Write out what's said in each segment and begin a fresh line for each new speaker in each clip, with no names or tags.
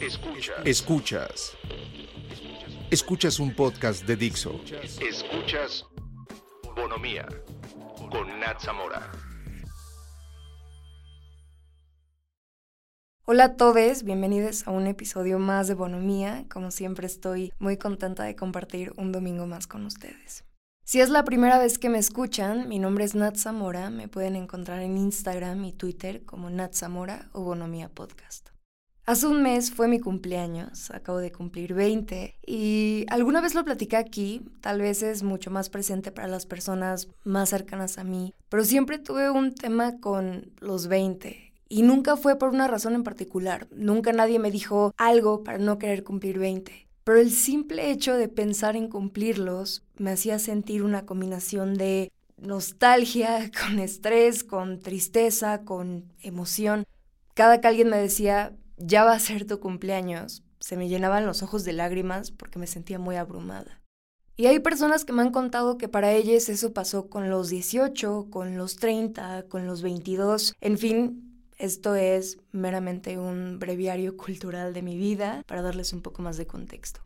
Escuchas. Escuchas. Escuchas un podcast de Dixo.
Escuchas Bonomía con Nat Zamora.
Hola a todos, bienvenidos a un episodio más de Bonomía. Como siempre estoy muy contenta de compartir un domingo más con ustedes. Si es la primera vez que me escuchan, mi nombre es Nat Zamora, me pueden encontrar en Instagram y Twitter como Nat Zamora o Bonomía Podcast. Hace un mes fue mi cumpleaños, acabo de cumplir 20 y alguna vez lo platicé aquí, tal vez es mucho más presente para las personas más cercanas a mí, pero siempre tuve un tema con los 20 y nunca fue por una razón en particular, nunca nadie me dijo algo para no querer cumplir 20. Pero el simple hecho de pensar en cumplirlos me hacía sentir una combinación de nostalgia, con estrés, con tristeza, con emoción. Cada que alguien me decía, ya va a ser tu cumpleaños, se me llenaban los ojos de lágrimas porque me sentía muy abrumada. Y hay personas que me han contado que para ellas eso pasó con los 18, con los 30, con los 22, en fin, esto es meramente un breviario cultural de mi vida para darles un poco más de contexto.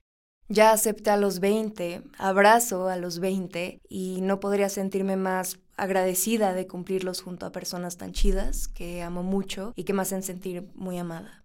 Ya acepté a los 20, abrazo a los 20 y no podría sentirme más agradecida de cumplirlos junto a personas tan chidas que amo mucho y que me hacen sentir muy amada.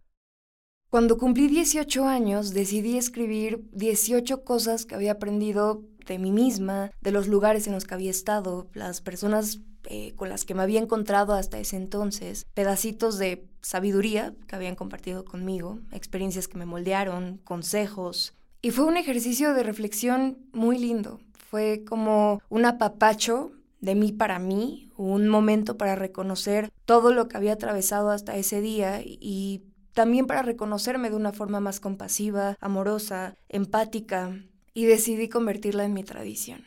Cuando cumplí 18 años, decidí escribir 18 cosas que había aprendido de mí misma, de los lugares en los que había estado, las personas eh, con las que me había encontrado hasta ese entonces, pedacitos de sabiduría que habían compartido conmigo, experiencias que me moldearon, consejos. Y fue un ejercicio de reflexión muy lindo. Fue como un apapacho de mí para mí, un momento para reconocer todo lo que había atravesado hasta ese día y también para reconocerme de una forma más compasiva, amorosa, empática, y decidí convertirla en mi tradición.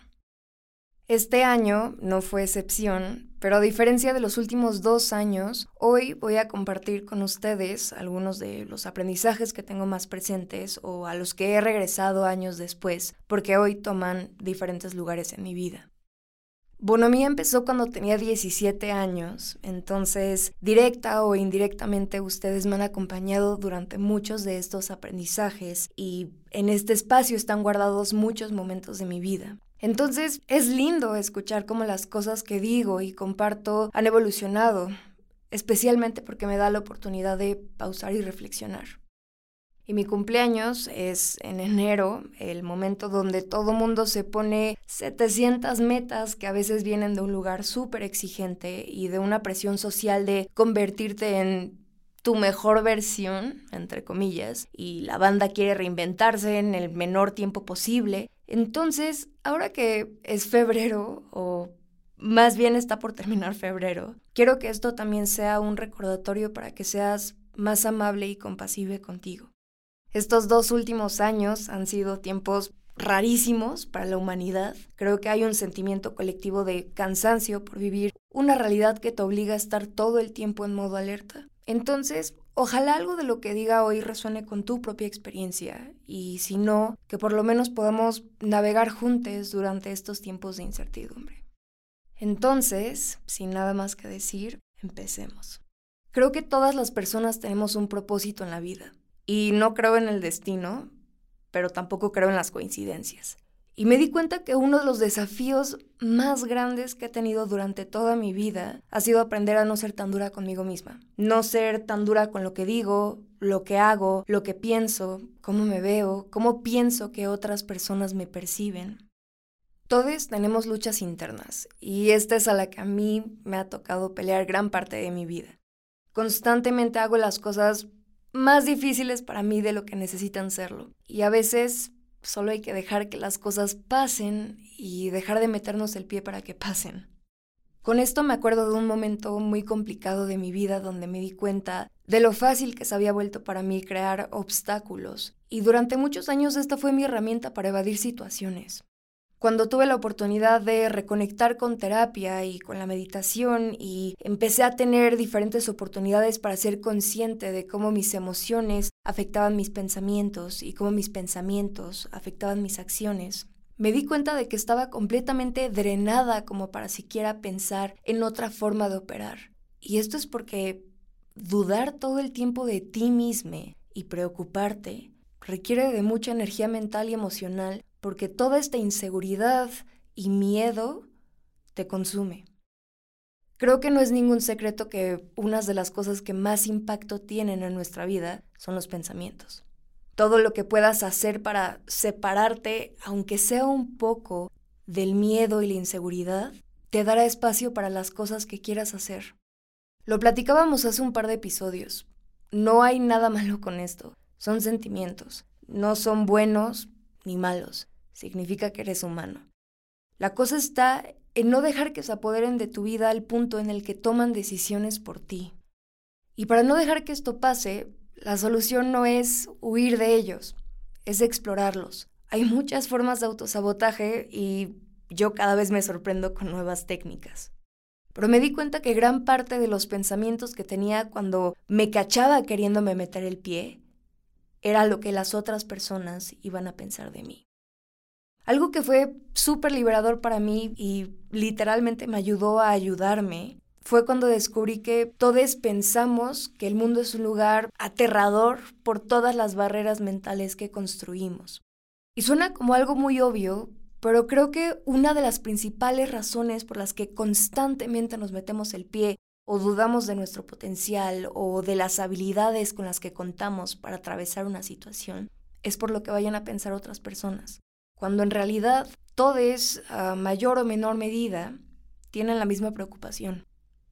Este año no fue excepción, pero a diferencia de los últimos dos años, hoy voy a compartir con ustedes algunos de los aprendizajes que tengo más presentes o a los que he regresado años después, porque hoy toman diferentes lugares en mi vida. Bonomía empezó cuando tenía 17 años, entonces directa o indirectamente ustedes me han acompañado durante muchos de estos aprendizajes y en este espacio están guardados muchos momentos de mi vida. Entonces es lindo escuchar cómo las cosas que digo y comparto han evolucionado, especialmente porque me da la oportunidad de pausar y reflexionar. Y mi cumpleaños es en enero, el momento donde todo mundo se pone 700 metas que a veces vienen de un lugar súper exigente y de una presión social de convertirte en tu mejor versión, entre comillas, y la banda quiere reinventarse en el menor tiempo posible. Entonces, ahora que es febrero, o más bien está por terminar febrero, quiero que esto también sea un recordatorio para que seas más amable y compasible contigo. Estos dos últimos años han sido tiempos rarísimos para la humanidad. Creo que hay un sentimiento colectivo de cansancio por vivir una realidad que te obliga a estar todo el tiempo en modo alerta. Entonces, ojalá algo de lo que diga hoy resuene con tu propia experiencia y si no, que por lo menos podamos navegar juntos durante estos tiempos de incertidumbre. Entonces, sin nada más que decir, empecemos. Creo que todas las personas tenemos un propósito en la vida y no creo en el destino, pero tampoco creo en las coincidencias. Y me di cuenta que uno de los desafíos más grandes que he tenido durante toda mi vida ha sido aprender a no ser tan dura conmigo misma. No ser tan dura con lo que digo, lo que hago, lo que pienso, cómo me veo, cómo pienso que otras personas me perciben. Todos tenemos luchas internas y esta es a la que a mí me ha tocado pelear gran parte de mi vida. Constantemente hago las cosas más difíciles para mí de lo que necesitan serlo. Y a veces solo hay que dejar que las cosas pasen y dejar de meternos el pie para que pasen. Con esto me acuerdo de un momento muy complicado de mi vida donde me di cuenta de lo fácil que se había vuelto para mí crear obstáculos. Y durante muchos años esta fue mi herramienta para evadir situaciones. Cuando tuve la oportunidad de reconectar con terapia y con la meditación y empecé a tener diferentes oportunidades para ser consciente de cómo mis emociones afectaban mis pensamientos y cómo mis pensamientos afectaban mis acciones, me di cuenta de que estaba completamente drenada como para siquiera pensar en otra forma de operar. Y esto es porque dudar todo el tiempo de ti mismo y preocuparte requiere de mucha energía mental y emocional porque toda esta inseguridad y miedo te consume. Creo que no es ningún secreto que unas de las cosas que más impacto tienen en nuestra vida son los pensamientos. Todo lo que puedas hacer para separarte, aunque sea un poco, del miedo y la inseguridad, te dará espacio para las cosas que quieras hacer. Lo platicábamos hace un par de episodios. No hay nada malo con esto. Son sentimientos. No son buenos ni malos. Significa que eres humano. La cosa está en no dejar que se apoderen de tu vida al punto en el que toman decisiones por ti. Y para no dejar que esto pase, la solución no es huir de ellos, es explorarlos. Hay muchas formas de autosabotaje y yo cada vez me sorprendo con nuevas técnicas. Pero me di cuenta que gran parte de los pensamientos que tenía cuando me cachaba queriéndome meter el pie era lo que las otras personas iban a pensar de mí. Algo que fue súper liberador para mí y literalmente me ayudó a ayudarme fue cuando descubrí que todos pensamos que el mundo es un lugar aterrador por todas las barreras mentales que construimos. Y suena como algo muy obvio, pero creo que una de las principales razones por las que constantemente nos metemos el pie o dudamos de nuestro potencial o de las habilidades con las que contamos para atravesar una situación es por lo que vayan a pensar otras personas, cuando en realidad todos, a mayor o menor medida, tienen la misma preocupación.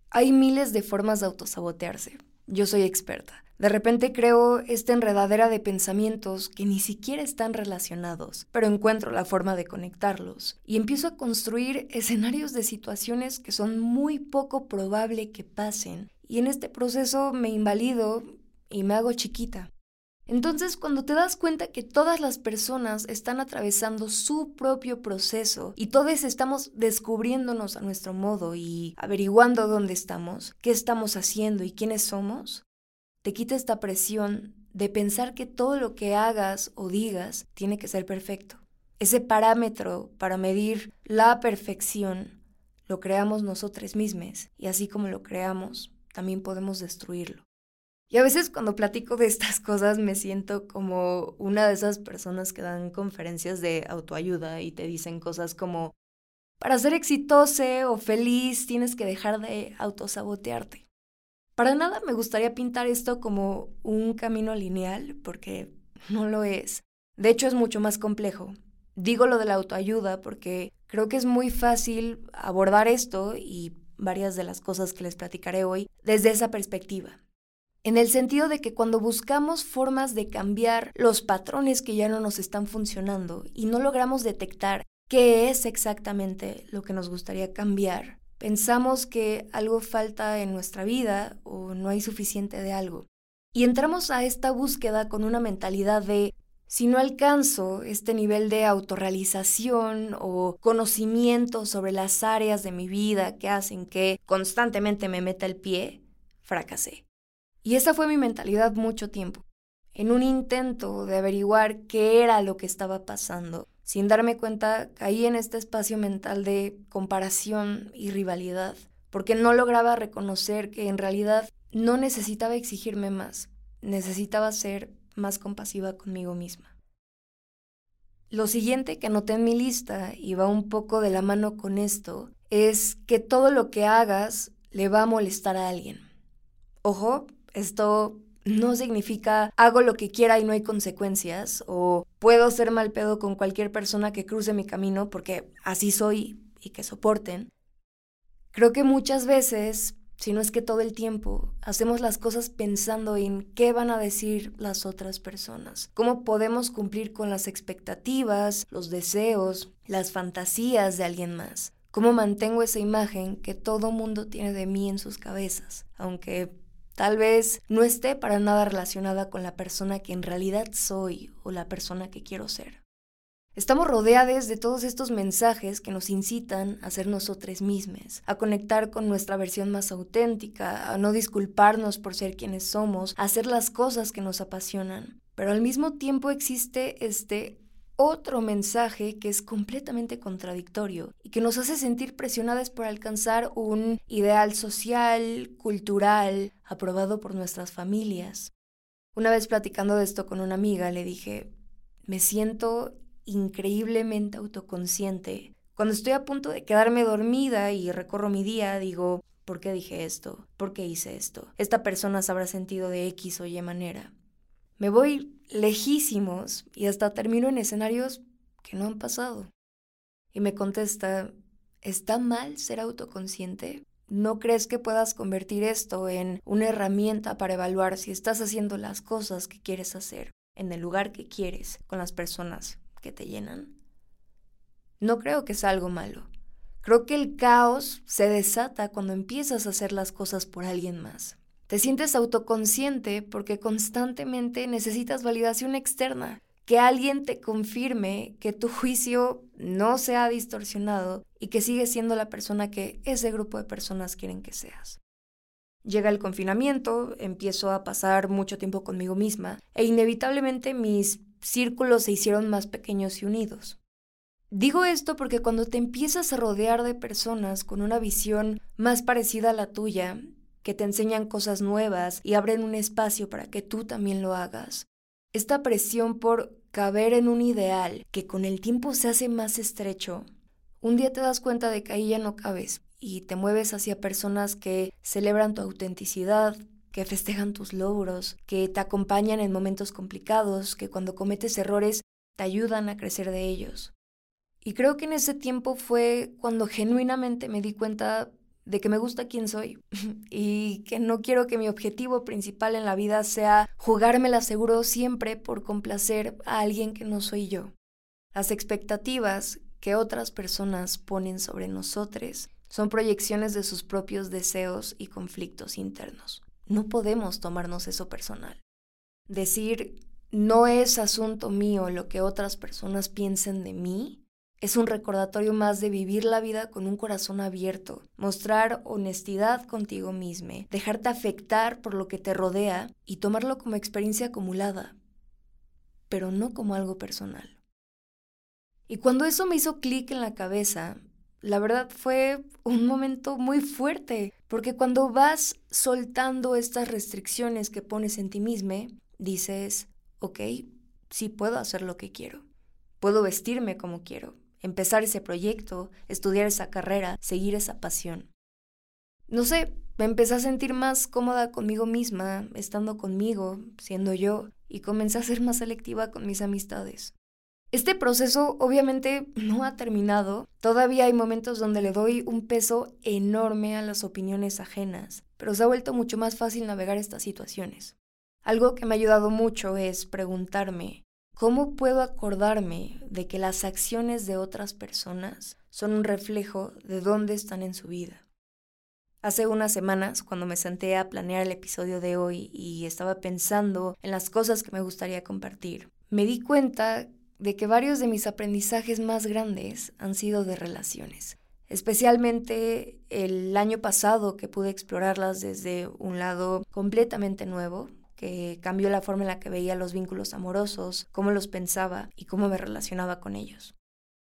Hay miles de formas de autosabotearse. Yo soy experta. De repente creo esta enredadera de pensamientos que ni siquiera están relacionados, pero encuentro la forma de conectarlos y empiezo a construir escenarios de situaciones que son muy poco probable que pasen y en este proceso me invalido y me hago chiquita. Entonces, cuando te das cuenta que todas las personas están atravesando su propio proceso y todos estamos descubriéndonos a nuestro modo y averiguando dónde estamos, qué estamos haciendo y quiénes somos, te quita esta presión de pensar que todo lo que hagas o digas tiene que ser perfecto. Ese parámetro para medir la perfección lo creamos nosotros mismos y así como lo creamos, también podemos destruirlo. Y a veces cuando platico de estas cosas me siento como una de esas personas que dan conferencias de autoayuda y te dicen cosas como, para ser exitoso o feliz tienes que dejar de autosabotearte. Para nada me gustaría pintar esto como un camino lineal, porque no lo es. De hecho, es mucho más complejo. Digo lo de la autoayuda porque creo que es muy fácil abordar esto y varias de las cosas que les platicaré hoy desde esa perspectiva. En el sentido de que cuando buscamos formas de cambiar los patrones que ya no nos están funcionando y no logramos detectar qué es exactamente lo que nos gustaría cambiar, Pensamos que algo falta en nuestra vida o no hay suficiente de algo. Y entramos a esta búsqueda con una mentalidad de si no alcanzo este nivel de autorrealización o conocimiento sobre las áreas de mi vida que hacen que constantemente me meta el pie, fracasé. Y esa fue mi mentalidad mucho tiempo, en un intento de averiguar qué era lo que estaba pasando sin darme cuenta, caí en este espacio mental de comparación y rivalidad, porque no lograba reconocer que en realidad no necesitaba exigirme más, necesitaba ser más compasiva conmigo misma. Lo siguiente que anoté en mi lista, y va un poco de la mano con esto, es que todo lo que hagas le va a molestar a alguien. Ojo, esto no significa hago lo que quiera y no hay consecuencias o puedo ser mal pedo con cualquier persona que cruce mi camino porque así soy y que soporten. Creo que muchas veces, si no es que todo el tiempo, hacemos las cosas pensando en qué van a decir las otras personas, cómo podemos cumplir con las expectativas, los deseos, las fantasías de alguien más. ¿Cómo mantengo esa imagen que todo mundo tiene de mí en sus cabezas? Aunque Tal vez no esté para nada relacionada con la persona que en realidad soy o la persona que quiero ser. Estamos rodeados de todos estos mensajes que nos incitan a ser nosotros mismos, a conectar con nuestra versión más auténtica, a no disculparnos por ser quienes somos, a hacer las cosas que nos apasionan. Pero al mismo tiempo existe este otro mensaje que es completamente contradictorio y que nos hace sentir presionadas por alcanzar un ideal social, cultural, aprobado por nuestras familias. Una vez platicando de esto con una amiga, le dije, me siento increíblemente autoconsciente. Cuando estoy a punto de quedarme dormida y recorro mi día, digo, ¿por qué dije esto? ¿Por qué hice esto? Esta persona se habrá sentido de X o Y manera. Me voy lejísimos y hasta termino en escenarios que no han pasado. Y me contesta, ¿está mal ser autoconsciente? ¿No crees que puedas convertir esto en una herramienta para evaluar si estás haciendo las cosas que quieres hacer, en el lugar que quieres, con las personas que te llenan? No creo que sea algo malo. Creo que el caos se desata cuando empiezas a hacer las cosas por alguien más. Te sientes autoconsciente porque constantemente necesitas validación externa que alguien te confirme que tu juicio no se ha distorsionado y que sigues siendo la persona que ese grupo de personas quieren que seas. Llega el confinamiento, empiezo a pasar mucho tiempo conmigo misma e inevitablemente mis círculos se hicieron más pequeños y unidos. Digo esto porque cuando te empiezas a rodear de personas con una visión más parecida a la tuya, que te enseñan cosas nuevas y abren un espacio para que tú también lo hagas, esta presión por caber en un ideal que con el tiempo se hace más estrecho, un día te das cuenta de que ahí ya no cabes y te mueves hacia personas que celebran tu autenticidad, que festejan tus logros, que te acompañan en momentos complicados, que cuando cometes errores te ayudan a crecer de ellos. Y creo que en ese tiempo fue cuando genuinamente me di cuenta de que me gusta quién soy y que no quiero que mi objetivo principal en la vida sea jugármela seguro siempre por complacer a alguien que no soy yo. Las expectativas que otras personas ponen sobre nosotros son proyecciones de sus propios deseos y conflictos internos. No podemos tomarnos eso personal. Decir no es asunto mío lo que otras personas piensen de mí es un recordatorio más de vivir la vida con un corazón abierto, mostrar honestidad contigo mismo, dejarte afectar por lo que te rodea y tomarlo como experiencia acumulada, pero no como algo personal. Y cuando eso me hizo clic en la cabeza, la verdad fue un momento muy fuerte, porque cuando vas soltando estas restricciones que pones en ti mismo, dices, ok, sí puedo hacer lo que quiero, puedo vestirme como quiero, empezar ese proyecto, estudiar esa carrera, seguir esa pasión. No sé, me empecé a sentir más cómoda conmigo misma, estando conmigo, siendo yo, y comencé a ser más selectiva con mis amistades. Este proceso obviamente no ha terminado, todavía hay momentos donde le doy un peso enorme a las opiniones ajenas, pero se ha vuelto mucho más fácil navegar estas situaciones. Algo que me ha ayudado mucho es preguntarme, ¿Cómo puedo acordarme de que las acciones de otras personas son un reflejo de dónde están en su vida? Hace unas semanas, cuando me senté a planear el episodio de hoy y estaba pensando en las cosas que me gustaría compartir, me di cuenta de que varios de mis aprendizajes más grandes han sido de relaciones, especialmente el año pasado que pude explorarlas desde un lado completamente nuevo, que cambió la forma en la que veía los vínculos amorosos, cómo los pensaba y cómo me relacionaba con ellos.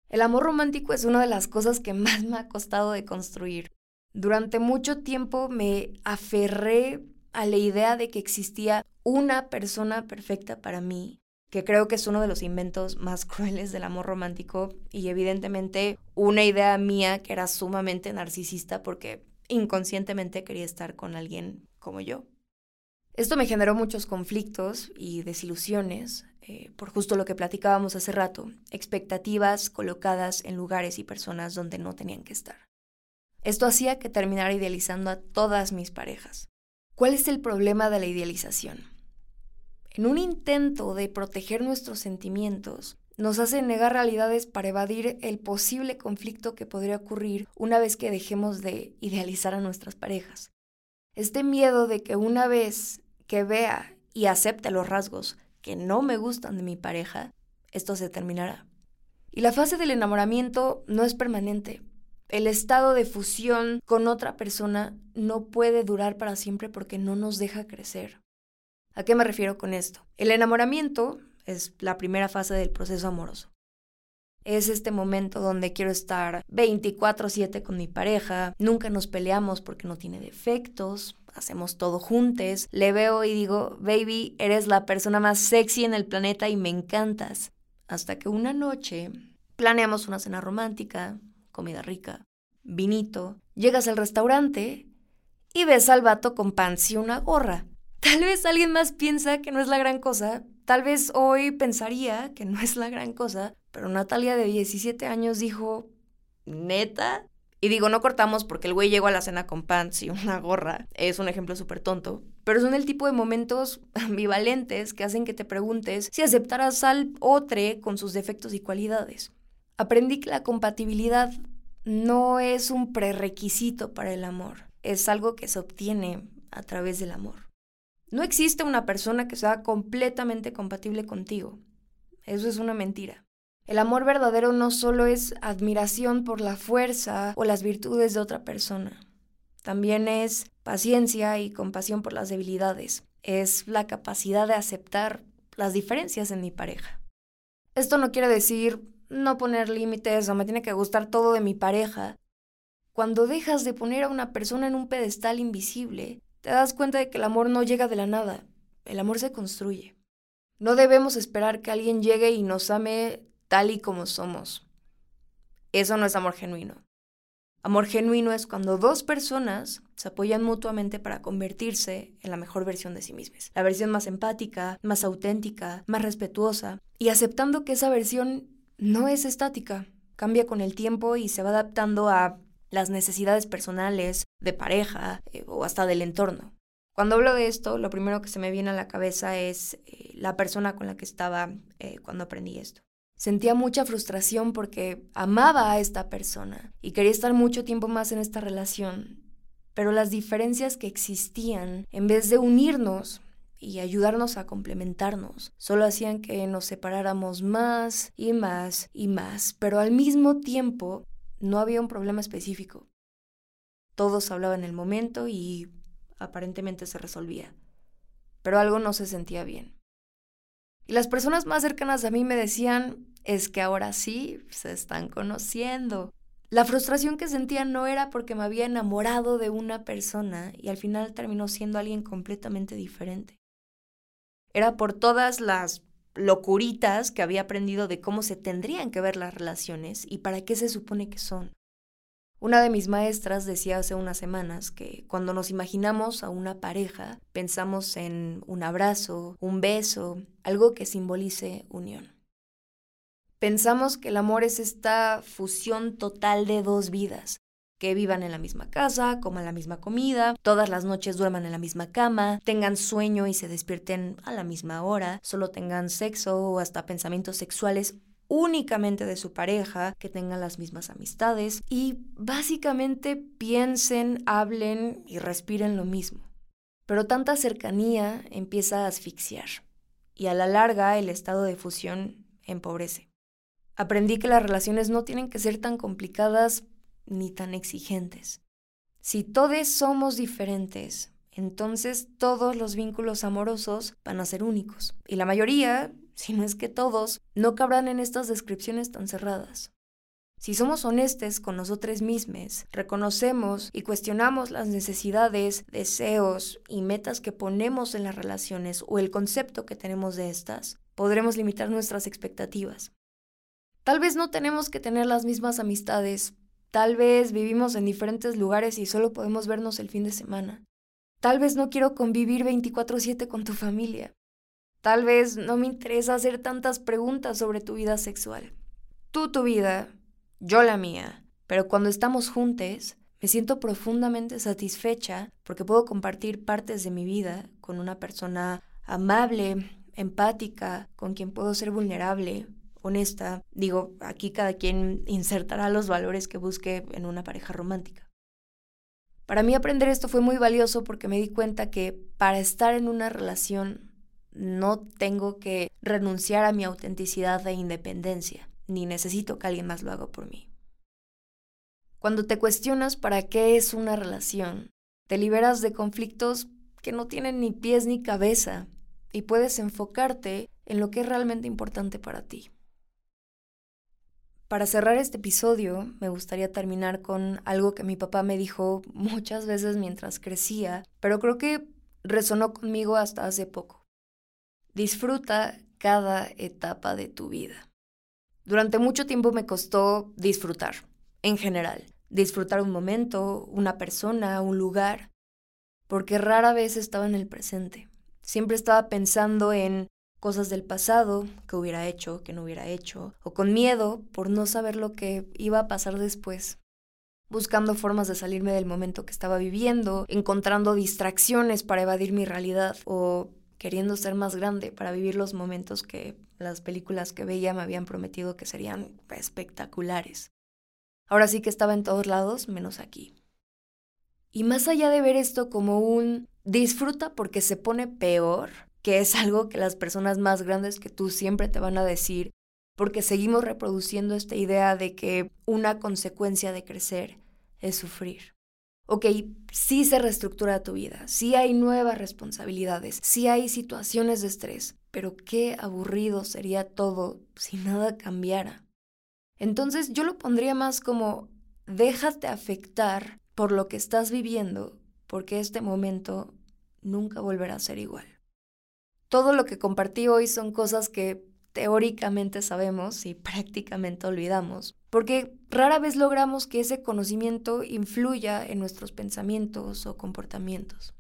El amor romántico es una de las cosas que más me ha costado de construir. Durante mucho tiempo me aferré a la idea de que existía una persona perfecta para mí, que creo que es uno de los inventos más crueles del amor romántico y evidentemente una idea mía que era sumamente narcisista porque inconscientemente quería estar con alguien como yo. Esto me generó muchos conflictos y desilusiones, eh, por justo lo que platicábamos hace rato, expectativas colocadas en lugares y personas donde no tenían que estar. Esto hacía que terminara idealizando a todas mis parejas. ¿Cuál es el problema de la idealización? En un intento de proteger nuestros sentimientos, nos hace negar realidades para evadir el posible conflicto que podría ocurrir una vez que dejemos de idealizar a nuestras parejas. Este miedo de que una vez que vea y acepte los rasgos que no me gustan de mi pareja, esto se terminará. Y la fase del enamoramiento no es permanente. El estado de fusión con otra persona no puede durar para siempre porque no nos deja crecer. ¿A qué me refiero con esto? El enamoramiento es la primera fase del proceso amoroso. Es este momento donde quiero estar 24/7 con mi pareja, nunca nos peleamos porque no tiene defectos, hacemos todo juntos, le veo y digo, baby, eres la persona más sexy en el planeta y me encantas. Hasta que una noche planeamos una cena romántica, comida rica, vinito, llegas al restaurante y ves al vato con pants y una gorra. Tal vez alguien más piensa que no es la gran cosa, tal vez hoy pensaría que no es la gran cosa, pero Natalia de 17 años dijo, ¿neta? Y digo, no cortamos porque el güey llegó a la cena con pants y una gorra. Es un ejemplo súper tonto. Pero son el tipo de momentos ambivalentes que hacen que te preguntes si aceptarás al otro con sus defectos y cualidades. Aprendí que la compatibilidad no es un prerequisito para el amor. Es algo que se obtiene a través del amor. No existe una persona que sea completamente compatible contigo. Eso es una mentira. El amor verdadero no solo es admiración por la fuerza o las virtudes de otra persona, también es paciencia y compasión por las debilidades, es la capacidad de aceptar las diferencias en mi pareja. Esto no quiere decir no poner límites o me tiene que gustar todo de mi pareja. Cuando dejas de poner a una persona en un pedestal invisible, te das cuenta de que el amor no llega de la nada, el amor se construye. No debemos esperar que alguien llegue y nos ame tal y como somos. Eso no es amor genuino. Amor genuino es cuando dos personas se apoyan mutuamente para convertirse en la mejor versión de sí mismas. La versión más empática, más auténtica, más respetuosa, y aceptando que esa versión no es estática, cambia con el tiempo y se va adaptando a las necesidades personales, de pareja eh, o hasta del entorno. Cuando hablo de esto, lo primero que se me viene a la cabeza es eh, la persona con la que estaba eh, cuando aprendí esto. Sentía mucha frustración porque amaba a esta persona y quería estar mucho tiempo más en esta relación, pero las diferencias que existían, en vez de unirnos y ayudarnos a complementarnos, solo hacían que nos separáramos más y más y más, pero al mismo tiempo no había un problema específico. Todos hablaban en el momento y aparentemente se resolvía, pero algo no se sentía bien. Y las personas más cercanas a mí me decían, es que ahora sí se están conociendo. La frustración que sentía no era porque me había enamorado de una persona y al final terminó siendo alguien completamente diferente. Era por todas las locuritas que había aprendido de cómo se tendrían que ver las relaciones y para qué se supone que son. Una de mis maestras decía hace unas semanas que cuando nos imaginamos a una pareja, pensamos en un abrazo, un beso, algo que simbolice unión. Pensamos que el amor es esta fusión total de dos vidas, que vivan en la misma casa, coman la misma comida, todas las noches duerman en la misma cama, tengan sueño y se despierten a la misma hora, solo tengan sexo o hasta pensamientos sexuales únicamente de su pareja, que tengan las mismas amistades y básicamente piensen, hablen y respiren lo mismo. Pero tanta cercanía empieza a asfixiar y a la larga el estado de fusión empobrece. Aprendí que las relaciones no tienen que ser tan complicadas ni tan exigentes. Si todos somos diferentes, entonces todos los vínculos amorosos van a ser únicos. Y la mayoría si no es que todos, no cabrán en estas descripciones tan cerradas. Si somos honestos con nosotros mismos, reconocemos y cuestionamos las necesidades, deseos y metas que ponemos en las relaciones o el concepto que tenemos de estas, podremos limitar nuestras expectativas. Tal vez no tenemos que tener las mismas amistades, tal vez vivimos en diferentes lugares y solo podemos vernos el fin de semana. Tal vez no quiero convivir 24/7 con tu familia. Tal vez no me interesa hacer tantas preguntas sobre tu vida sexual. Tú tu vida, yo la mía, pero cuando estamos juntos, me siento profundamente satisfecha porque puedo compartir partes de mi vida con una persona amable, empática, con quien puedo ser vulnerable, honesta. Digo, aquí cada quien insertará los valores que busque en una pareja romántica. Para mí aprender esto fue muy valioso porque me di cuenta que para estar en una relación no tengo que renunciar a mi autenticidad e independencia, ni necesito que alguien más lo haga por mí. Cuando te cuestionas para qué es una relación, te liberas de conflictos que no tienen ni pies ni cabeza y puedes enfocarte en lo que es realmente importante para ti. Para cerrar este episodio, me gustaría terminar con algo que mi papá me dijo muchas veces mientras crecía, pero creo que resonó conmigo hasta hace poco. Disfruta cada etapa de tu vida. Durante mucho tiempo me costó disfrutar, en general, disfrutar un momento, una persona, un lugar, porque rara vez estaba en el presente. Siempre estaba pensando en cosas del pasado que hubiera hecho, que no hubiera hecho, o con miedo por no saber lo que iba a pasar después. Buscando formas de salirme del momento que estaba viviendo, encontrando distracciones para evadir mi realidad o queriendo ser más grande para vivir los momentos que las películas que veía me habían prometido que serían espectaculares. Ahora sí que estaba en todos lados, menos aquí. Y más allá de ver esto como un disfruta porque se pone peor, que es algo que las personas más grandes que tú siempre te van a decir, porque seguimos reproduciendo esta idea de que una consecuencia de crecer es sufrir. Ok, sí se reestructura tu vida, sí hay nuevas responsabilidades, sí hay situaciones de estrés, pero qué aburrido sería todo si nada cambiara. Entonces yo lo pondría más como déjate afectar por lo que estás viviendo, porque este momento nunca volverá a ser igual. Todo lo que compartí hoy son cosas que teóricamente sabemos y prácticamente olvidamos, porque rara vez logramos que ese conocimiento influya en nuestros pensamientos o comportamientos.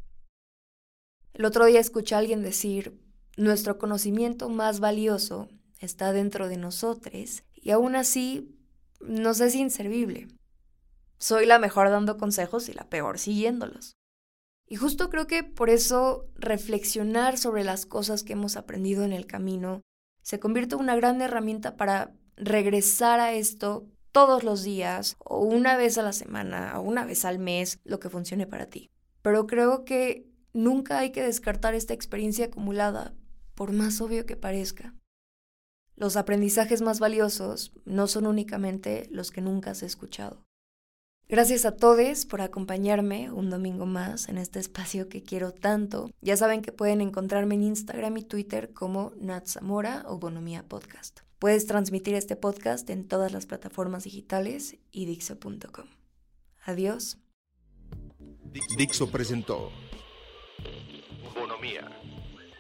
El otro día escuché a alguien decir, nuestro conocimiento más valioso está dentro de nosotros y aún así nos es inservible. Soy la mejor dando consejos y la peor siguiéndolos. Y justo creo que por eso reflexionar sobre las cosas que hemos aprendido en el camino se convierte en una gran herramienta para regresar a esto todos los días o una vez a la semana o una vez al mes, lo que funcione para ti. Pero creo que nunca hay que descartar esta experiencia acumulada, por más obvio que parezca. Los aprendizajes más valiosos no son únicamente los que nunca has escuchado. Gracias a todos por acompañarme un domingo más en este espacio que quiero tanto. Ya saben que pueden encontrarme en Instagram y Twitter como Nat Zamora o Bonomía Podcast. Puedes transmitir este podcast en todas las plataformas digitales y dixo.com. Adiós.
Dixo presentó
Bonomía